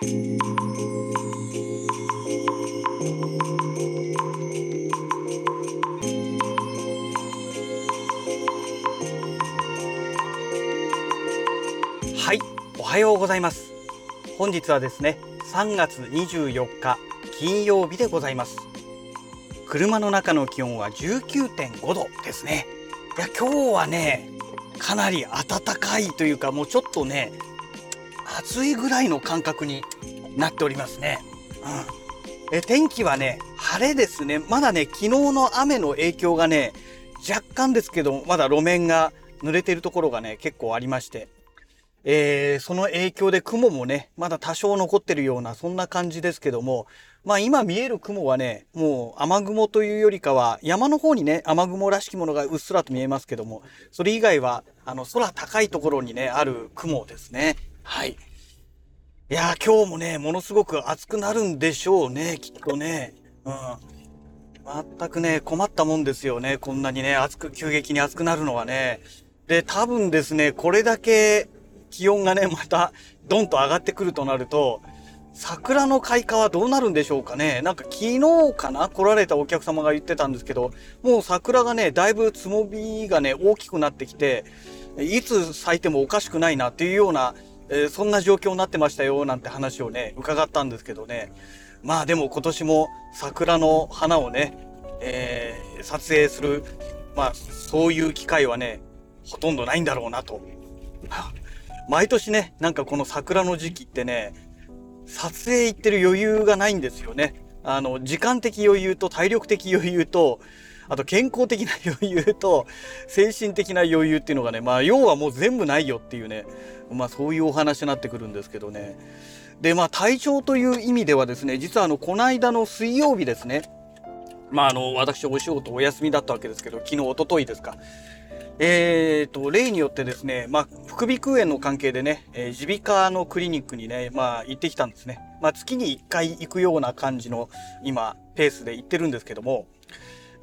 はいおはようございます。本日はですね3月24日金曜日でございます。車の中の気温は19.5度ですね。いや今日はねかなり暖かいというかもうちょっとね暑いぐらいの感覚になっておりますね、うん、え天気はね晴れですね。まだね昨日の雨の影響がね若干ですけどまだ路面が濡れてるところがね結構ありまして。えー、その影響で雲もね、まだ多少残ってるような、そんな感じですけども、まあ今見える雲はね、もう雨雲というよりかは、山の方にね、雨雲らしきものがうっすらと見えますけども、それ以外は、あの、空高いところにね、ある雲ですね。はい。いやー、今日もね、ものすごく暑くなるんでしょうね、きっとね。うん。全くね、困ったもんですよね。こんなにね、暑く、急激に暑くなるのはね。で、多分ですね、これだけ気温がね、またドンと上がってくるとなると、桜の開花はどうなるんでしょうかね。なんか昨日かな来られたお客様が言ってたんですけど、もう桜がね、だいぶつもびがね、大きくなってきて、いつ咲いてもおかしくないなっていうような、えー、そんな状況になってましたよ、なんて話をね、伺ったんですけどね。まあでも今年も桜の花をね、えー、撮影する、まあそういう機会はね、ほとんどないんだろうなと。毎年ね、なんかこの桜の時期ってね、撮影行ってる余裕がないんですよね。あの、時間的余裕と体力的余裕と、あと健康的な余裕と 精神的な余裕っていうのがね、まあ要はもう全部ないよっていうね、まあそういうお話になってくるんですけどね。で、まあ体調という意味ではですね、実はあの、この間の水曜日ですね、まああの、私お仕事お休みだったわけですけど、昨日、おとといですか。えーと、例によってですね、まあ、副鼻腔炎の関係でね、耳鼻科のクリニックにね、まあ、行ってきたんですね。まあ、月に1回行くような感じの、今、ペースで行ってるんですけども、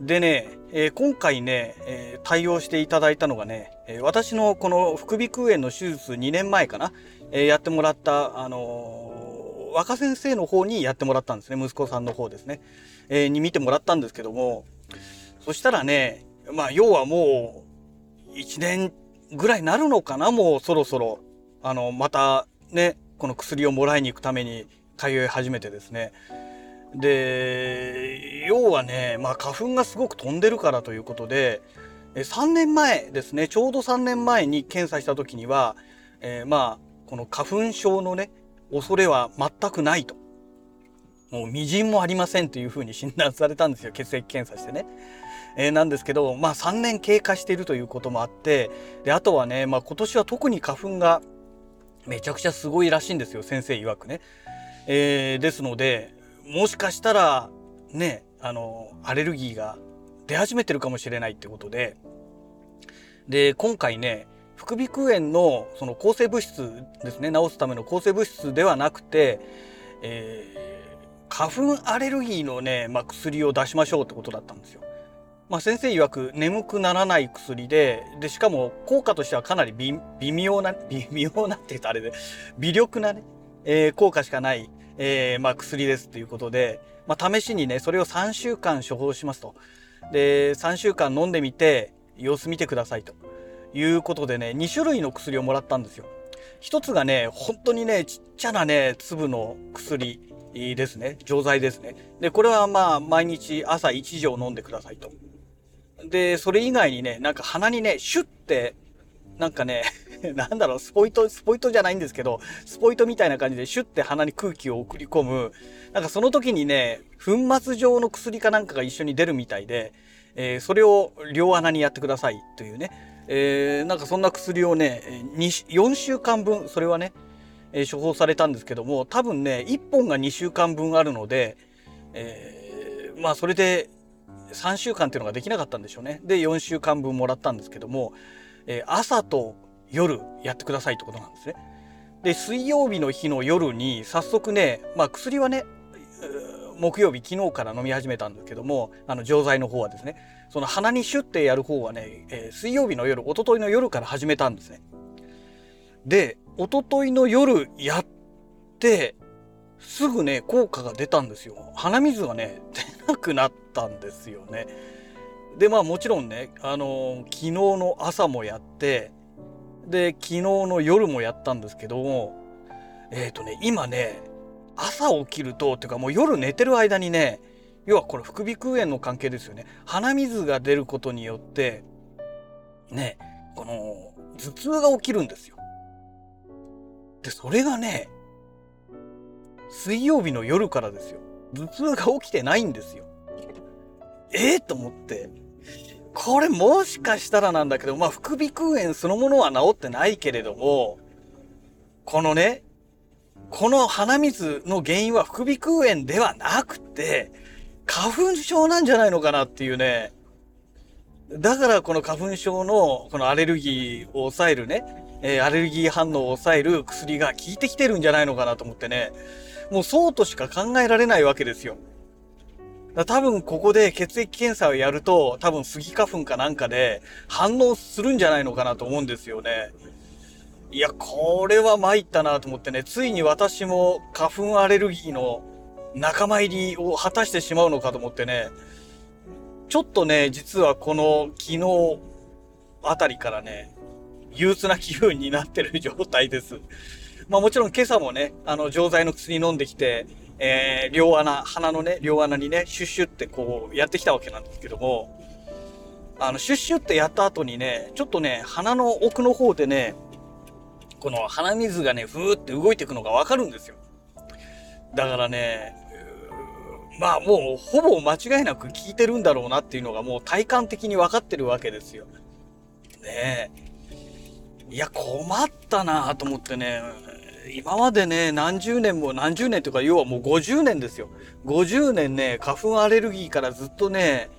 でね、えー、今回ね、えー、対応していただいたのがね、えー、私のこの副鼻腔炎の手術2年前かな、えやってもらった、あの若先生の方にやってもらったんですね、息子さんの方ですね、えに見てもらったんですけども、そしたらね、まあ、要はもう、1年ぐらいなるのかなもうそろそろ。あの、またね、この薬をもらいに行くために通い始めてですね。で、要はね、まあ花粉がすごく飛んでるからということで、3年前ですね、ちょうど3年前に検査した時には、えー、まあ、この花粉症のね、恐れは全くないと。もう微塵もありませんというふうに診断されたんですよ、血液検査してね。えー、なんですけど、まあ3年経過しているということもあって、で、あとはね、まあ今年は特に花粉がめちゃくちゃすごいらしいんですよ、先生曰くね。えー、ですので、もしかしたら、ね、あの、アレルギーが出始めてるかもしれないってことで、で、今回ね、副鼻腔炎のその抗生物質ですね、治すための抗生物質ではなくて、えー、花粉アレルギーのね、まあ、薬を出しましょうってことだったんですよ。まあ、先生曰く眠くならない薬ででしかも効果としてはかなり微妙な微妙なって言うとあれで微力なね、えー、効果しかない、えー、まあ、薬ですっていうことで、まあ、試しにねそれを3週間処方しますとで3週間飲んでみて様子見てくださいということでね2種類の薬をもらったんですよ。一つがね本当にねちっちゃなね粒の薬ですね錠剤ですねでこれはまあ毎日朝1錠飲んでくださいと。で、それ以外にね、なんか鼻にね、シュッて、なんかね、なんだろう、スポイト、スポイトじゃないんですけど、スポイトみたいな感じでシュッて鼻に空気を送り込む、なんかその時にね、粉末状の薬かなんかが一緒に出るみたいで、えー、それを両鼻にやってくださいというね、えー、なんかそんな薬をね、4週間分、それはね、えー、処方されたんですけども、多分ね、1本が2週間分あるので、えー、まあそれで3週間っていうのができなかったんでしょうね。で、4週間分もらったんですけども、え、朝と夜やってくださいってことなんですね。で、水曜日の日の夜に早速ね、まあ薬はね、木曜日昨日から飲み始めたんですけども、あの錠剤の方はですね、その鼻にシュッてやる方はね、えー、水曜日の夜、一昨日の夜から始めたんですね。で、一昨日の夜やって、すぐね、効果が出たんですよ。鼻水がね、出なくなったんですよね。で、まあもちろんね、あの、昨日の朝もやって、で、昨日の夜もやったんですけども、えっ、ー、とね、今ね、朝起きると、っていうかもう夜寝てる間にね、要はこれ副鼻腔炎の関係ですよね。鼻水が出ることによって、ね、この頭痛が起きるんですよ。で、それがね、水曜日の夜からですよ。頭痛が起きてないんですよ。ええー、と思って。これもしかしたらなんだけど、まあ、副鼻腔炎そのものは治ってないけれども、このね、この鼻水の原因は副鼻腔炎ではなくて、花粉症なんじゃないのかなっていうね。だからこの花粉症のこのアレルギーを抑えるね、えー、アレルギー反応を抑える薬が効いてきてるんじゃないのかなと思ってね。もうそうとしか考えられないわけですよ。だ多分ここで血液検査をやると、多分スギ花粉かなんかで反応するんじゃないのかなと思うんですよね。いや、これは参ったなと思ってね、ついに私も花粉アレルギーの仲間入りを果たしてしまうのかと思ってね、ちょっとね、実はこの昨日あたりからね、憂鬱な気分になってる状態です。まあもちろん今朝もね、あの錠剤の薬飲んできて、えー、両穴、鼻のね、両穴にね、シュッシュってこうやってきたわけなんですけども、あの、シュッシュってやった後にね、ちょっとね、鼻の奥の方でね、この鼻水がね、ふーって動いていくのがわかるんですよ。だからね、まあもうほぼ間違いなく効いてるんだろうなっていうのがもう体感的に分かってるわけですよ。ねえ。いや、困ったなぁと思ってね、今までね、何十年も何十年とか、要はもう50年ですよ。50年ね、花粉アレルギーからずっとね、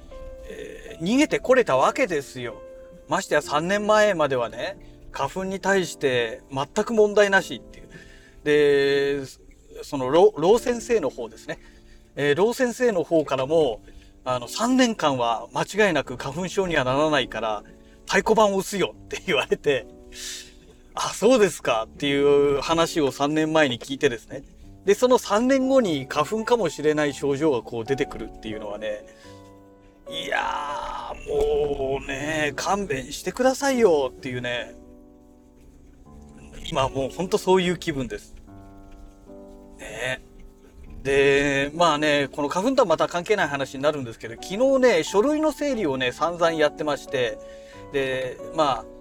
えー、逃げてこれたわけですよ。ましてや3年前まではね、花粉に対して全く問題なしっていう。で、その、ロー先生の方ですね。えー、ロー先生の方からも、あの、3年間は間違いなく花粉症にはならないから、太鼓判を押すよって言われて、あ、そうですかっていう話を3年前に聞いてですね。で、その3年後に花粉かもしれない症状がこう出てくるっていうのはね、いやー、もうね、勘弁してくださいよっていうね、今もうほんとそういう気分です。ねで、まあね、この花粉とはまた関係ない話になるんですけど、昨日ね、書類の整理をね、散々やってまして、で、まあ、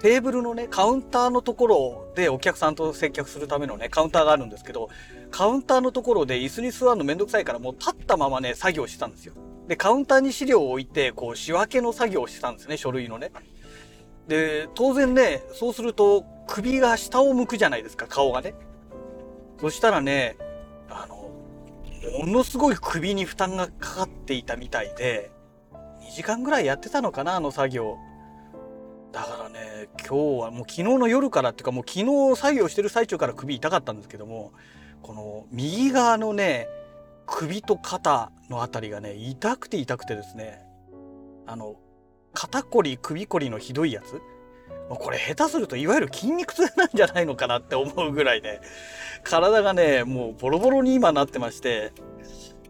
テーブルのね、カウンターのところでお客さんと接客するためのね、カウンターがあるんですけど、カウンターのところで椅子に座るのめんどくさいからもう立ったままね、作業してたんですよ。で、カウンターに資料を置いて、こう、仕分けの作業をしてたんですね、書類のね。で、当然ね、そうすると首が下を向くじゃないですか、顔がね。そしたらね、あの、ものすごい首に負担がかかっていたみたいで、2時間ぐらいやってたのかな、あの作業。だからね、今日はもう昨日の夜からっていうかもう昨日作業してる最中から首痛かったんですけども、この右側のね、首と肩のあたりがね、痛くて痛くてですね、あの、肩こり、首こりのひどいやつこれ下手するといわゆる筋肉痛なんじゃないのかなって思うぐらいね、体がね、もうボロボロに今なってまして、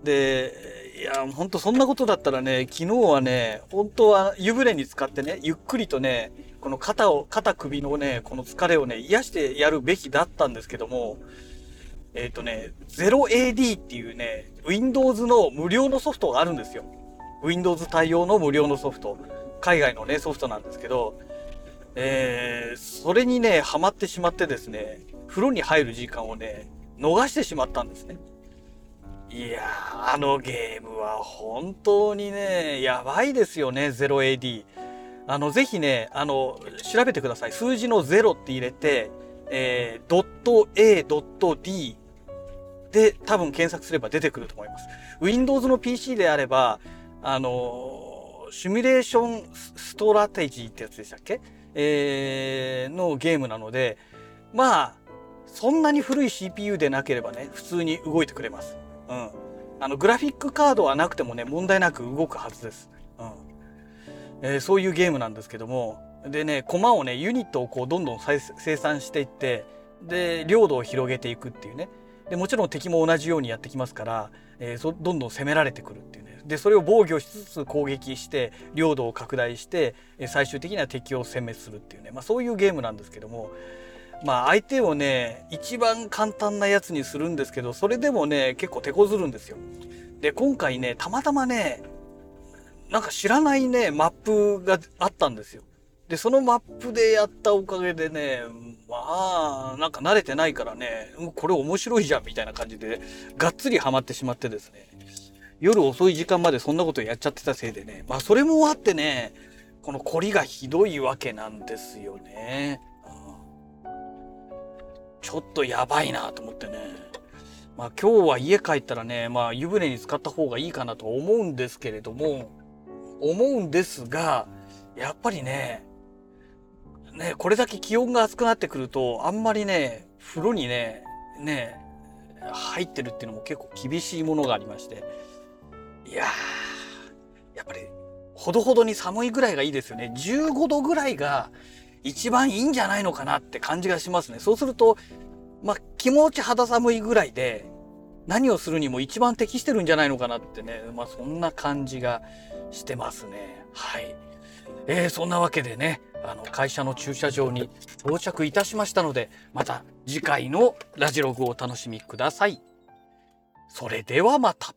で、いや、ほんとそんなことだったらね、昨日はね、本当は湯船に使ってね、ゆっくりとね、この肩を、肩首のね、この疲れをね、癒してやるべきだったんですけども、えっ、ー、とね、0AD っていうね、Windows の無料のソフトがあるんですよ。Windows 対応の無料のソフト。海外のね、ソフトなんですけど、えー、それにね、ハマってしまってですね、風呂に入る時間をね、逃してしまったんですね。いやー、あのゲームは本当にね、やばいですよね、0AD。あの、ぜひね、あの、調べてください。数字の0って入れて、えー、ドット .a.d で多分検索すれば出てくると思います。Windows の PC であれば、あの、シミュレーションストラテジーってやつでしたっけ？えー、のゲームなので、まあ、そんなに古い CPU でなければね、普通に動いてくれます。うん。あの、グラフィックカードはなくてもね、問題なく動くはずです。うん。えー、そういうゲームなんですけども、でね、コマをね、ユニットをこう、どんどん生産していって、で、領土を広げていくっていうね、でもちろん敵も同じようにやってきますから、えーそどんどん攻められてくるっていうねでそれを防御しつつ攻撃して領土を拡大して最終的には敵を殲滅するっていうね、まあ、そういうゲームなんですけどもまあ相手をね一番簡単なやつにするんですけどそれでもね結構手こずるんですよ。で今回ねたまたまねなんか知らないねマップがあったんですよ。でそのマップでやったおかげでねまあなんか慣れてないからねこれ面白いじゃんみたいな感じでがっつりハマってしまってですね夜遅い時間までそんなことやっちゃってたせいでねまあそれもあってねこの凝りがひどいわけなんですよね。ちょっとやばいなと思ってね。まあ今日は家帰ったらね、まあ湯船に浸かった方がいいかなと思うんですけれども、思うんですが、やっぱりね、ね、これだけ気温が暑くなってくると、あんまりね、風呂にね、ね、入ってるっていうのも結構厳しいものがありまして。いやー、やっぱり、ほどほどに寒いぐらいがいいですよね。15度ぐらいが一番いいんじゃないのかなって感じがしますね。そうすると、まあ、気持ち肌寒いぐらいで、何をするにも一番適してるんじゃないのかなってね、まあ、そんな感じがしてますね。はい。えーそんなわけでね、あの、会社の駐車場に到着いたしましたので、また次回のラジログをお楽しみください。それではまた。